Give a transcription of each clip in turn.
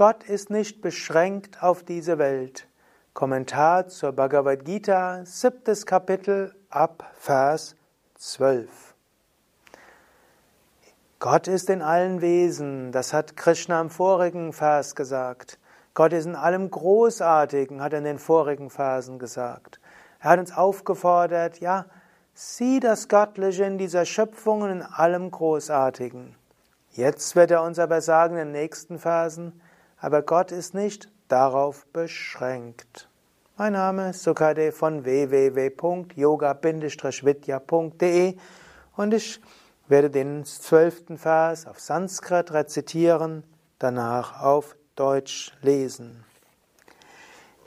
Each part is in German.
Gott ist nicht beschränkt auf diese Welt. Kommentar zur Bhagavad Gita, siebtes Kapitel ab Vers 12. Gott ist in allen Wesen, das hat Krishna im vorigen Vers gesagt. Gott ist in allem Großartigen, hat er in den vorigen Versen gesagt. Er hat uns aufgefordert, ja, sieh das Göttliche in dieser Schöpfung und in allem Großartigen. Jetzt wird er uns aber sagen in den nächsten Versen, aber Gott ist nicht darauf beschränkt. Mein Name ist Sukade von www.yoga-vidya.de und ich werde den zwölften Vers auf Sanskrit rezitieren, danach auf Deutsch lesen.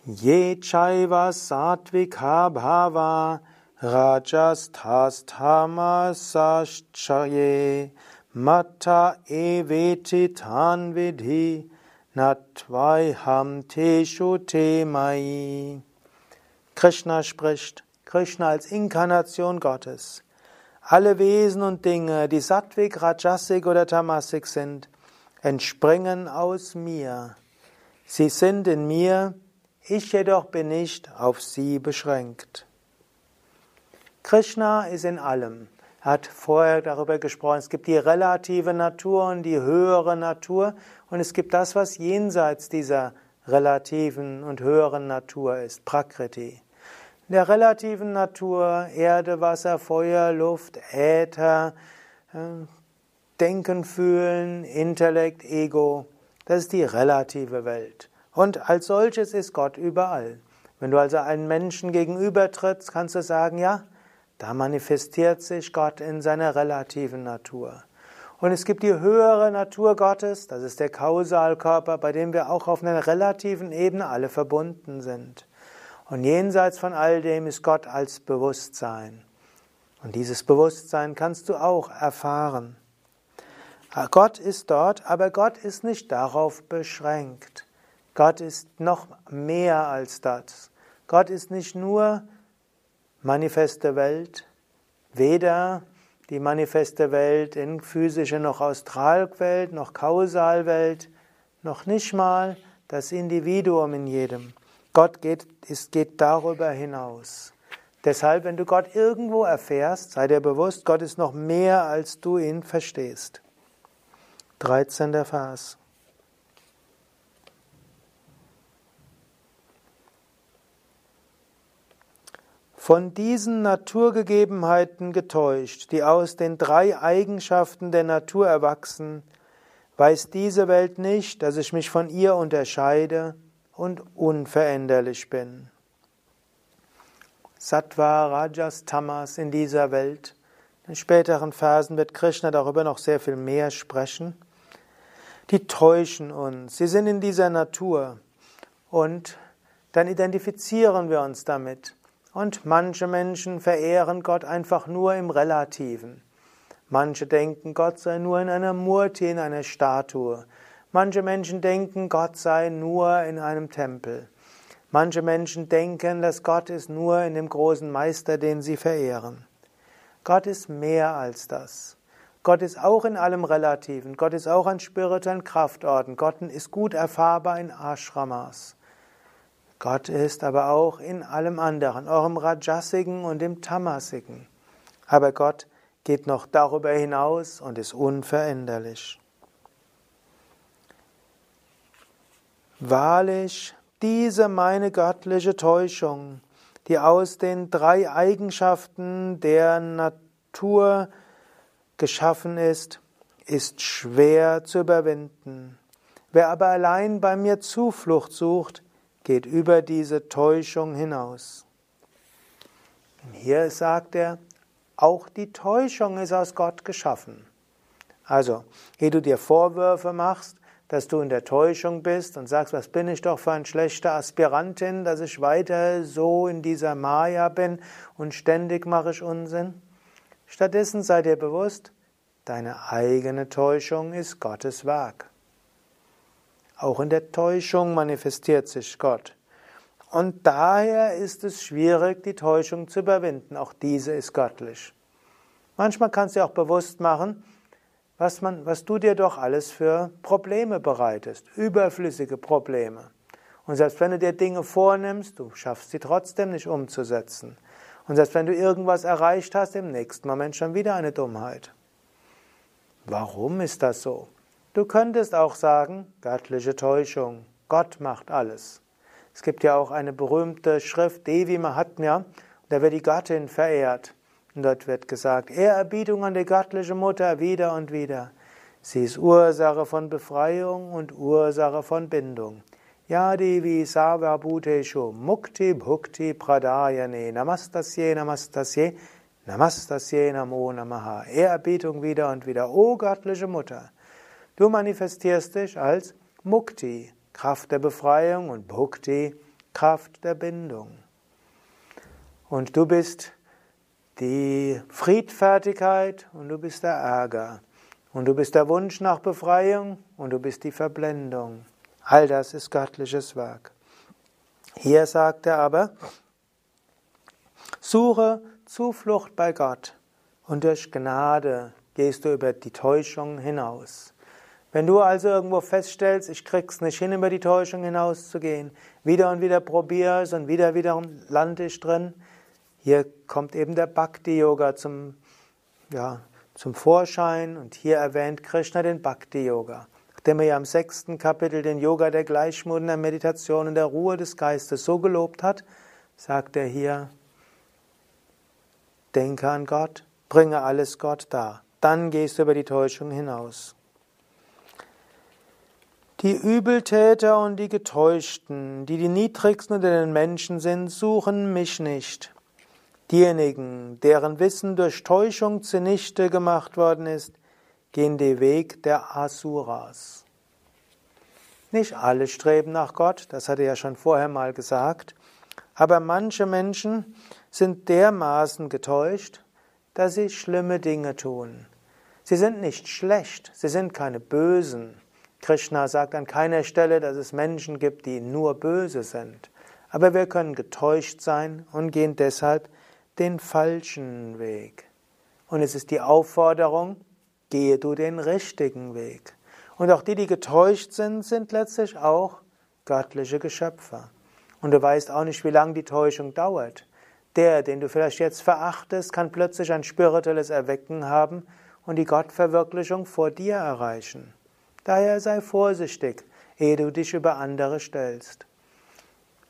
Ye chaiva sattvika bhava rajas tasthamasachaye matta eveti tan vidhi Natvaiham Teshu Temai. Krishna spricht, Krishna als Inkarnation Gottes. Alle Wesen und Dinge, die Sattvik, Rajasik oder Tamasik sind, entspringen aus mir. Sie sind in mir, ich jedoch bin nicht auf sie beschränkt. Krishna ist in allem hat vorher darüber gesprochen, es gibt die relative Natur und die höhere Natur und es gibt das, was jenseits dieser relativen und höheren Natur ist, Prakriti. In der relativen Natur Erde, Wasser, Feuer, Luft, Äther, äh, Denken, Fühlen, Intellekt, Ego, das ist die relative Welt. Und als solches ist Gott überall. Wenn du also einen Menschen gegenübertrittst, kannst du sagen, ja, da manifestiert sich Gott in seiner relativen Natur. Und es gibt die höhere Natur Gottes, das ist der Kausalkörper, bei dem wir auch auf einer relativen Ebene alle verbunden sind. Und jenseits von all dem ist Gott als Bewusstsein. Und dieses Bewusstsein kannst du auch erfahren. Gott ist dort, aber Gott ist nicht darauf beschränkt. Gott ist noch mehr als das. Gott ist nicht nur manifeste Welt, weder die manifeste Welt in physische noch Australwelt, noch Kausalwelt, noch nicht mal das Individuum in jedem. Gott geht, ist, geht darüber hinaus. Deshalb, wenn du Gott irgendwo erfährst, sei dir bewusst, Gott ist noch mehr, als du ihn verstehst. 13. Vers. Von diesen Naturgegebenheiten getäuscht, die aus den drei Eigenschaften der Natur erwachsen, weiß diese Welt nicht, dass ich mich von ihr unterscheide und unveränderlich bin. Sattva, Rajas, Tamas in dieser Welt. In späteren Versen wird Krishna darüber noch sehr viel mehr sprechen. Die täuschen uns. Sie sind in dieser Natur. Und dann identifizieren wir uns damit. Und manche Menschen verehren Gott einfach nur im Relativen. Manche denken, Gott sei nur in einer Murti, in einer Statue. Manche Menschen denken, Gott sei nur in einem Tempel. Manche Menschen denken, dass Gott ist nur in dem großen Meister, den sie verehren. Gott ist mehr als das. Gott ist auch in allem Relativen. Gott ist auch an spirituellen Kraftorten. Gott ist gut erfahrbar in Ashramas. Gott ist aber auch in allem anderen, auch im Rajasigen und im Tamasigen. Aber Gott geht noch darüber hinaus und ist unveränderlich. Wahrlich, diese meine göttliche Täuschung, die aus den drei Eigenschaften der Natur geschaffen ist, ist schwer zu überwinden. Wer aber allein bei mir Zuflucht sucht, geht über diese Täuschung hinaus. Und hier sagt er, auch die Täuschung ist aus Gott geschaffen. Also, ehe du dir Vorwürfe machst, dass du in der Täuschung bist und sagst, was bin ich doch für ein schlechter Aspirantin, dass ich weiter so in dieser Maya bin und ständig mache ich Unsinn. Stattdessen sei dir bewusst, deine eigene Täuschung ist Gottes Werk. Auch in der Täuschung manifestiert sich Gott. Und daher ist es schwierig, die Täuschung zu überwinden. Auch diese ist göttlich. Manchmal kannst du dir auch bewusst machen, was, man, was du dir doch alles für Probleme bereitest, überflüssige Probleme. Und selbst wenn du dir Dinge vornimmst, du schaffst sie trotzdem nicht umzusetzen. Und selbst wenn du irgendwas erreicht hast, im nächsten Moment schon wieder eine Dummheit. Warum ist das so? Du könntest auch sagen, göttliche Täuschung, Gott macht alles. Es gibt ja auch eine berühmte Schrift, Devi Mahatmya, da wird die Gattin verehrt. Und dort wird gesagt, Ehrerbietung an die göttliche Mutter wieder und wieder. Sie ist Ursache von Befreiung und Ursache von Bindung. Yadivi Savabhuteshu Mukti Bhukti Pradayane Namastasye Namastasye Namastasye Namo Namaha. Ehrerbietung wieder und wieder. O göttliche Mutter, du manifestierst dich als Mukti, Kraft der Befreiung und Bhukti, Kraft der Bindung. Und du bist die Friedfertigkeit und du bist der Ärger. Und du bist der Wunsch nach Befreiung und du bist die Verblendung. All das ist göttliches Werk. Hier sagt er aber, suche Zuflucht bei Gott und durch Gnade gehst du über die Täuschung hinaus. Wenn du also irgendwo feststellst, ich krieg's nicht hin, über die Täuschung hinauszugehen, wieder und wieder probierst und wieder wieder lande ich drin, hier kommt eben der Bhakti-Yoga zum, ja, zum Vorschein und hier erwähnt Krishna den Bhakti-Yoga. Nachdem er ja im sechsten Kapitel den Yoga der Gleichmut und der Meditation und der Ruhe des Geistes so gelobt hat, sagt er hier, denke an Gott, bringe alles Gott dar, dann gehst du über die Täuschung hinaus. Die Übeltäter und die Getäuschten, die die niedrigsten unter den Menschen sind, suchen mich nicht. Diejenigen, deren Wissen durch Täuschung zunichte gemacht worden ist, gehen den Weg der Asuras. Nicht alle streben nach Gott, das hatte er ja schon vorher mal gesagt, aber manche Menschen sind dermaßen getäuscht, dass sie schlimme Dinge tun. Sie sind nicht schlecht, sie sind keine Bösen. Krishna sagt an keiner Stelle, dass es Menschen gibt, die nur böse sind. Aber wir können getäuscht sein und gehen deshalb den falschen Weg. Und es ist die Aufforderung, gehe du den richtigen Weg. Und auch die, die getäuscht sind, sind letztlich auch göttliche Geschöpfe. Und du weißt auch nicht, wie lange die Täuschung dauert. Der, den du vielleicht jetzt verachtest, kann plötzlich ein spirituelles Erwecken haben und die Gottverwirklichung vor dir erreichen. Daher sei vorsichtig, ehe du dich über andere stellst.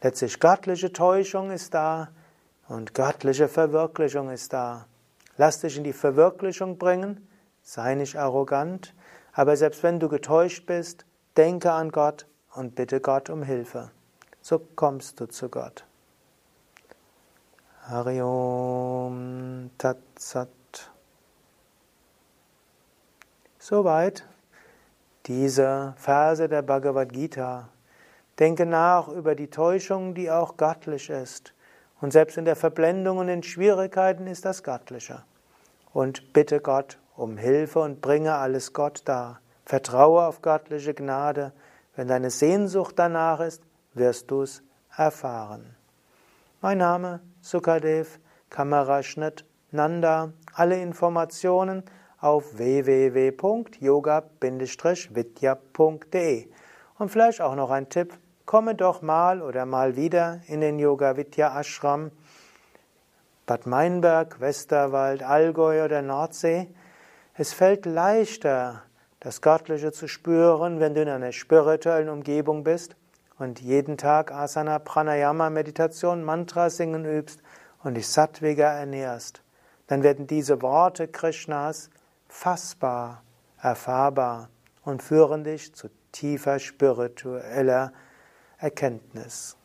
Letztlich göttliche Täuschung ist da und göttliche Verwirklichung ist da. Lass dich in die Verwirklichung bringen Sei nicht arrogant, aber selbst wenn du getäuscht bist, denke an Gott und bitte Gott um Hilfe. So kommst du zu Gott. Hariom Tatsat. Soweit diese Verse der Bhagavad Gita. Denke nach über die Täuschung, die auch göttlich ist. Und selbst in der Verblendung und in Schwierigkeiten ist das Göttliche. Und bitte Gott um Hilfe und bringe alles Gott dar. Vertraue auf göttliche Gnade. Wenn deine Sehnsucht danach ist, wirst du es erfahren. Mein Name Sukadev, Kameraschnitt Nanda. Alle Informationen auf www.yoga-vidya.de. Und vielleicht auch noch ein Tipp, komme doch mal oder mal wieder in den Yoga Vidya Ashram Bad Meinberg, Westerwald, Allgäu oder Nordsee. Es fällt leichter, das Göttliche zu spüren, wenn du in einer spirituellen Umgebung bist und jeden Tag Asana, Pranayama, Meditation, Mantra singen übst und dich sattwiger ernährst. Dann werden diese Worte Krishnas fassbar, erfahrbar und führen dich zu tiefer spiritueller Erkenntnis.